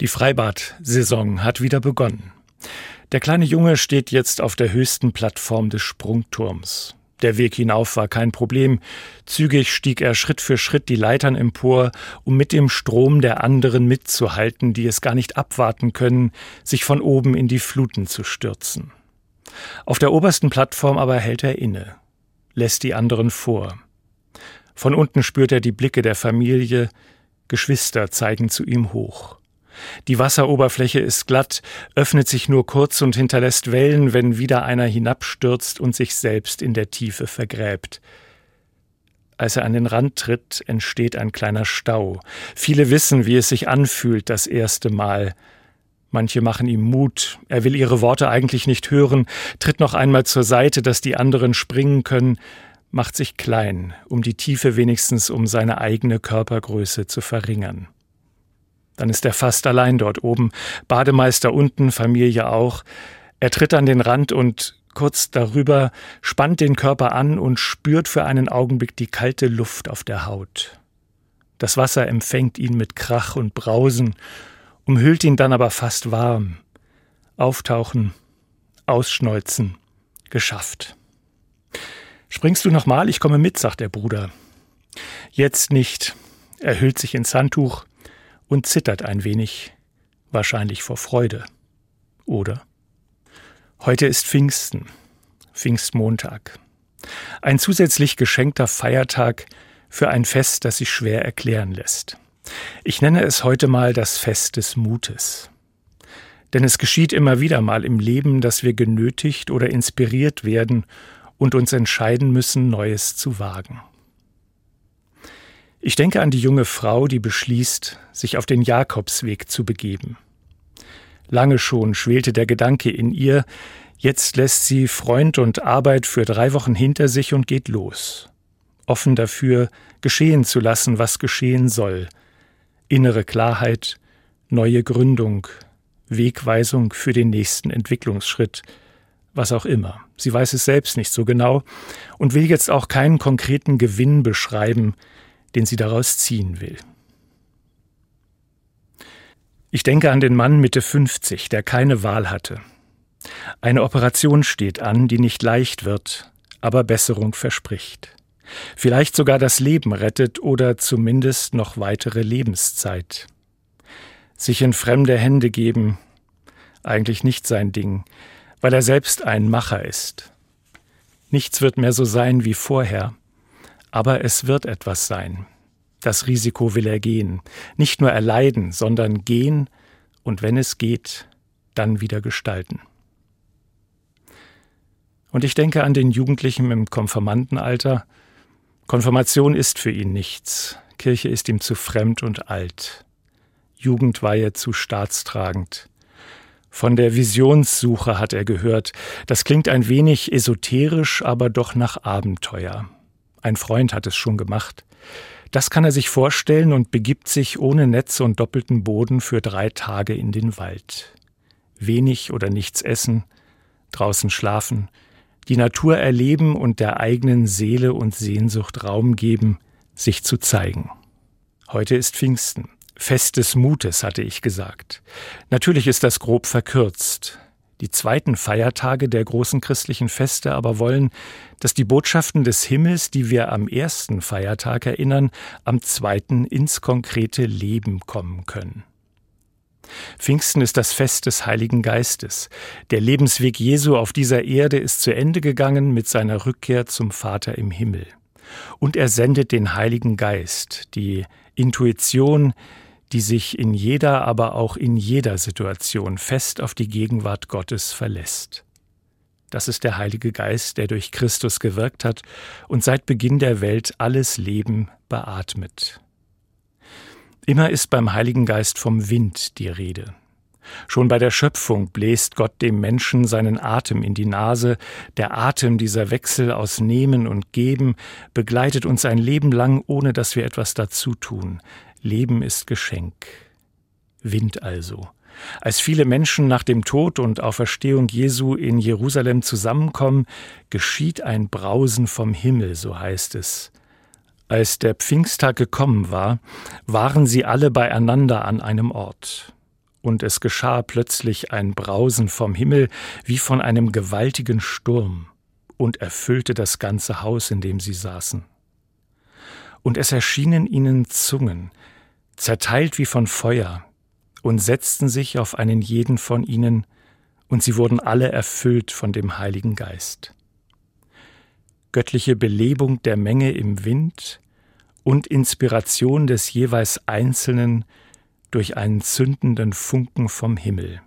Die Freibad-Saison hat wieder begonnen. Der kleine Junge steht jetzt auf der höchsten Plattform des Sprungturms. Der Weg hinauf war kein Problem. Zügig stieg er Schritt für Schritt die Leitern empor, um mit dem Strom der anderen mitzuhalten, die es gar nicht abwarten können, sich von oben in die Fluten zu stürzen. Auf der obersten Plattform aber hält er inne, lässt die anderen vor. Von unten spürt er die Blicke der Familie, Geschwister zeigen zu ihm hoch. Die Wasseroberfläche ist glatt, öffnet sich nur kurz und hinterlässt Wellen, wenn wieder einer hinabstürzt und sich selbst in der Tiefe vergräbt. Als er an den Rand tritt, entsteht ein kleiner Stau. Viele wissen, wie es sich anfühlt, das erste Mal. Manche machen ihm Mut, er will ihre Worte eigentlich nicht hören, tritt noch einmal zur Seite, dass die anderen springen können, macht sich klein, um die Tiefe wenigstens um seine eigene Körpergröße zu verringern. Dann ist er fast allein dort oben, Bademeister unten, Familie auch. Er tritt an den Rand und kurz darüber spannt den Körper an und spürt für einen Augenblick die kalte Luft auf der Haut. Das Wasser empfängt ihn mit Krach und Brausen, umhüllt ihn dann aber fast warm. Auftauchen, ausschneuzen, geschafft. Springst du nochmal? Ich komme mit, sagt der Bruder. Jetzt nicht. Er hüllt sich ins Handtuch, und zittert ein wenig, wahrscheinlich vor Freude. Oder? Heute ist Pfingsten, Pfingstmontag. Ein zusätzlich geschenkter Feiertag für ein Fest, das sich schwer erklären lässt. Ich nenne es heute mal das Fest des Mutes. Denn es geschieht immer wieder mal im Leben, dass wir genötigt oder inspiriert werden und uns entscheiden müssen, Neues zu wagen. Ich denke an die junge Frau, die beschließt, sich auf den Jakobsweg zu begeben. Lange schon schwelte der Gedanke in ihr, jetzt lässt sie Freund und Arbeit für drei Wochen hinter sich und geht los. Offen dafür, geschehen zu lassen, was geschehen soll. Innere Klarheit, neue Gründung, Wegweisung für den nächsten Entwicklungsschritt, was auch immer. Sie weiß es selbst nicht so genau und will jetzt auch keinen konkreten Gewinn beschreiben, den sie daraus ziehen will. Ich denke an den Mann Mitte 50, der keine Wahl hatte. Eine Operation steht an, die nicht leicht wird, aber Besserung verspricht. Vielleicht sogar das Leben rettet oder zumindest noch weitere Lebenszeit. Sich in fremde Hände geben, eigentlich nicht sein Ding, weil er selbst ein Macher ist. Nichts wird mehr so sein wie vorher, aber es wird etwas sein. Das Risiko will er gehen. Nicht nur erleiden, sondern gehen und wenn es geht, dann wieder gestalten. Und ich denke an den Jugendlichen im Konfirmandenalter. Konfirmation ist für ihn nichts. Kirche ist ihm zu fremd und alt. Jugendweihe zu staatstragend. Von der Visionssuche hat er gehört. Das klingt ein wenig esoterisch, aber doch nach Abenteuer. Ein Freund hat es schon gemacht. Das kann er sich vorstellen und begibt sich ohne Netz und doppelten Boden für drei Tage in den Wald. Wenig oder nichts essen, draußen schlafen, die Natur erleben und der eigenen Seele und Sehnsucht Raum geben, sich zu zeigen. Heute ist Pfingsten. Fest des Mutes, hatte ich gesagt. Natürlich ist das grob verkürzt. Die zweiten Feiertage der großen christlichen Feste aber wollen, dass die Botschaften des Himmels, die wir am ersten Feiertag erinnern, am zweiten ins konkrete Leben kommen können. Pfingsten ist das Fest des Heiligen Geistes. Der Lebensweg Jesu auf dieser Erde ist zu Ende gegangen mit seiner Rückkehr zum Vater im Himmel. Und er sendet den Heiligen Geist, die Intuition, die sich in jeder, aber auch in jeder Situation fest auf die Gegenwart Gottes verlässt. Das ist der Heilige Geist, der durch Christus gewirkt hat und seit Beginn der Welt alles Leben beatmet. Immer ist beim Heiligen Geist vom Wind die Rede. Schon bei der Schöpfung bläst Gott dem Menschen seinen Atem in die Nase. Der Atem, dieser Wechsel aus Nehmen und Geben, begleitet uns ein Leben lang, ohne dass wir etwas dazu tun. Leben ist Geschenk. Wind also. Als viele Menschen nach dem Tod und Auferstehung Jesu in Jerusalem zusammenkommen, geschieht ein Brausen vom Himmel, so heißt es. Als der Pfingsttag gekommen war, waren sie alle beieinander an einem Ort. und es geschah plötzlich ein Brausen vom Himmel wie von einem gewaltigen Sturm und erfüllte das ganze Haus, in dem sie saßen. Und es erschienen ihnen Zungen, zerteilt wie von Feuer, und setzten sich auf einen jeden von ihnen, und sie wurden alle erfüllt von dem Heiligen Geist. Göttliche Belebung der Menge im Wind und Inspiration des jeweils Einzelnen durch einen zündenden Funken vom Himmel.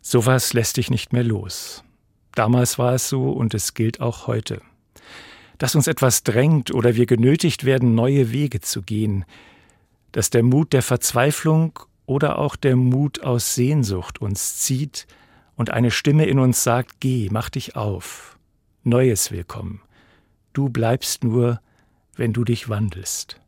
Sowas lässt dich nicht mehr los. Damals war es so und es gilt auch heute. Dass uns etwas drängt oder wir genötigt werden, neue Wege zu gehen, dass der Mut der Verzweiflung oder auch der Mut aus Sehnsucht uns zieht und eine Stimme in uns sagt, geh, mach dich auf, Neues willkommen. Du bleibst nur, wenn du dich wandelst.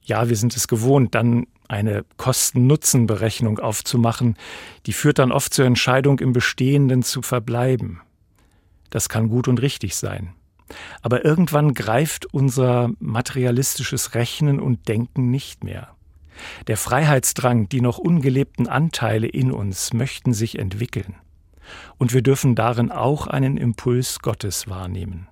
Ja, wir sind es gewohnt, dann eine Kosten-Nutzen-Berechnung aufzumachen, die führt dann oft zur Entscheidung, im Bestehenden zu verbleiben. Das kann gut und richtig sein. Aber irgendwann greift unser materialistisches Rechnen und Denken nicht mehr. Der Freiheitsdrang, die noch ungelebten Anteile in uns möchten sich entwickeln. Und wir dürfen darin auch einen Impuls Gottes wahrnehmen.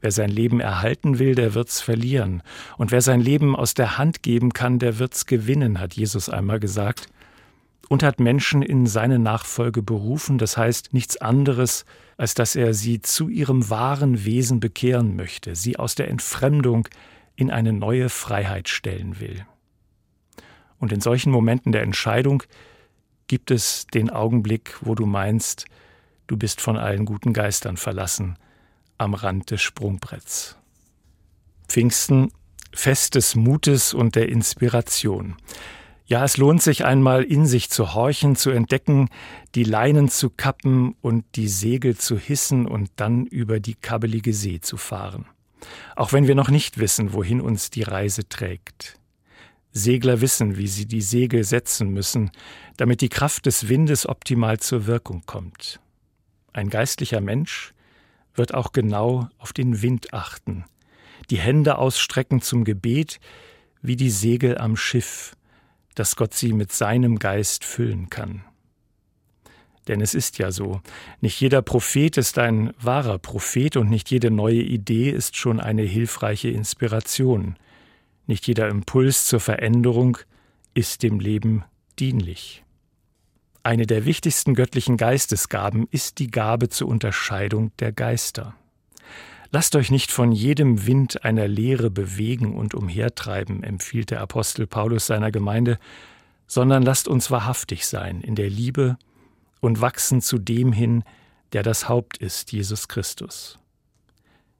Wer sein Leben erhalten will, der wird's verlieren. Und wer sein Leben aus der Hand geben kann, der wird's gewinnen, hat Jesus einmal gesagt. Und hat Menschen in seine Nachfolge berufen, das heißt nichts anderes, als dass er sie zu ihrem wahren Wesen bekehren möchte, sie aus der Entfremdung in eine neue Freiheit stellen will. Und in solchen Momenten der Entscheidung gibt es den Augenblick, wo du meinst, du bist von allen guten Geistern verlassen am Rand des Sprungbretts. Pfingsten, Fest des Mutes und der Inspiration. Ja, es lohnt sich einmal in sich zu horchen, zu entdecken, die Leinen zu kappen und die Segel zu hissen und dann über die kabbelige See zu fahren. Auch wenn wir noch nicht wissen, wohin uns die Reise trägt. Segler wissen, wie sie die Segel setzen müssen, damit die Kraft des Windes optimal zur Wirkung kommt. Ein geistlicher Mensch wird auch genau auf den Wind achten, die Hände ausstrecken zum Gebet, wie die Segel am Schiff, dass Gott sie mit seinem Geist füllen kann. Denn es ist ja so, nicht jeder Prophet ist ein wahrer Prophet und nicht jede neue Idee ist schon eine hilfreiche Inspiration. Nicht jeder Impuls zur Veränderung ist dem Leben dienlich. Eine der wichtigsten göttlichen Geistesgaben ist die Gabe zur Unterscheidung der Geister. Lasst euch nicht von jedem Wind einer Lehre bewegen und umhertreiben, empfiehlt der Apostel Paulus seiner Gemeinde, sondern lasst uns wahrhaftig sein in der Liebe und wachsen zu dem hin, der das Haupt ist, Jesus Christus.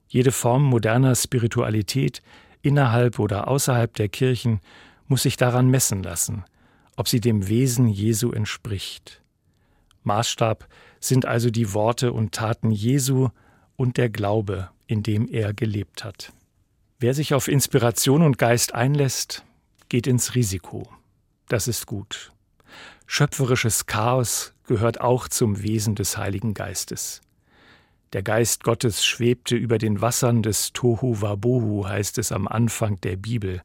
Jede Form moderner Spiritualität innerhalb oder außerhalb der Kirchen muss sich daran messen lassen, ob sie dem Wesen Jesu entspricht. Maßstab sind also die Worte und Taten Jesu und der Glaube, in dem er gelebt hat. Wer sich auf Inspiration und Geist einlässt, geht ins Risiko. Das ist gut. Schöpferisches Chaos gehört auch zum Wesen des Heiligen Geistes. Der Geist Gottes schwebte über den Wassern des Tohu Wabohu, heißt es am Anfang der Bibel.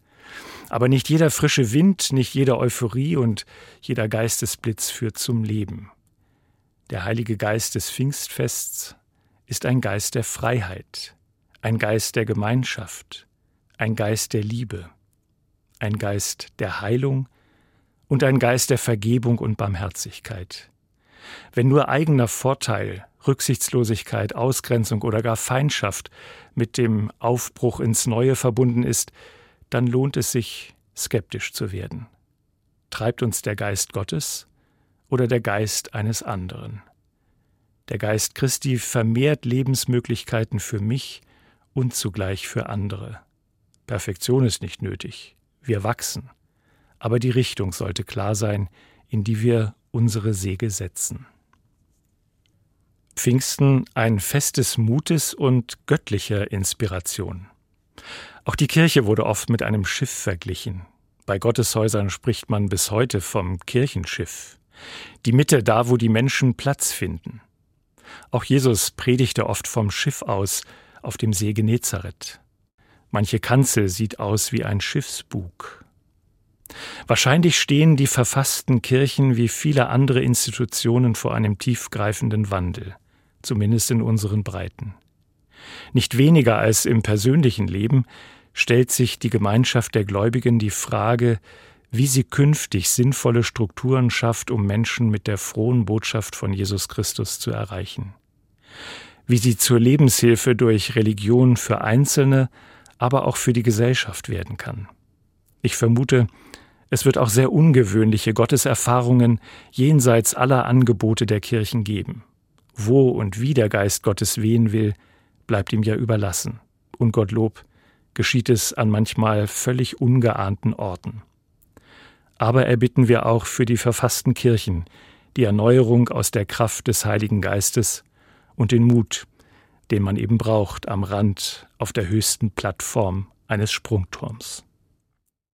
Aber nicht jeder frische Wind, nicht jede Euphorie und jeder Geistesblitz führt zum Leben. Der Heilige Geist des Pfingstfests ist ein Geist der Freiheit, ein Geist der Gemeinschaft, ein Geist der Liebe, ein Geist der Heilung und ein Geist der Vergebung und Barmherzigkeit. Wenn nur eigener Vorteil, Rücksichtslosigkeit, Ausgrenzung oder gar Feindschaft mit dem Aufbruch ins Neue verbunden ist, dann lohnt es sich, skeptisch zu werden. Treibt uns der Geist Gottes oder der Geist eines anderen? Der Geist Christi vermehrt Lebensmöglichkeiten für mich und zugleich für andere. Perfektion ist nicht nötig. Wir wachsen. Aber die Richtung sollte klar sein, in die wir unsere Segel setzen. Pfingsten ein Fest des Mutes und göttlicher Inspiration. Auch die Kirche wurde oft mit einem Schiff verglichen. Bei Gotteshäusern spricht man bis heute vom Kirchenschiff. Die Mitte da, wo die Menschen Platz finden. Auch Jesus predigte oft vom Schiff aus auf dem See Genezareth. Manche Kanzel sieht aus wie ein Schiffsbug. Wahrscheinlich stehen die verfassten Kirchen wie viele andere Institutionen vor einem tiefgreifenden Wandel, zumindest in unseren Breiten. Nicht weniger als im persönlichen Leben stellt sich die Gemeinschaft der Gläubigen die Frage, wie sie künftig sinnvolle Strukturen schafft, um Menschen mit der frohen Botschaft von Jesus Christus zu erreichen. Wie sie zur Lebenshilfe durch Religion für Einzelne, aber auch für die Gesellschaft werden kann. Ich vermute, es wird auch sehr ungewöhnliche Gotteserfahrungen jenseits aller Angebote der Kirchen geben. Wo und wie der Geist Gottes wehen will, bleibt ihm ja überlassen. Und Gottlob geschieht es an manchmal völlig ungeahnten Orten. Aber erbitten wir auch für die verfassten Kirchen die Erneuerung aus der Kraft des Heiligen Geistes und den Mut, den man eben braucht am Rand auf der höchsten Plattform eines Sprungturms.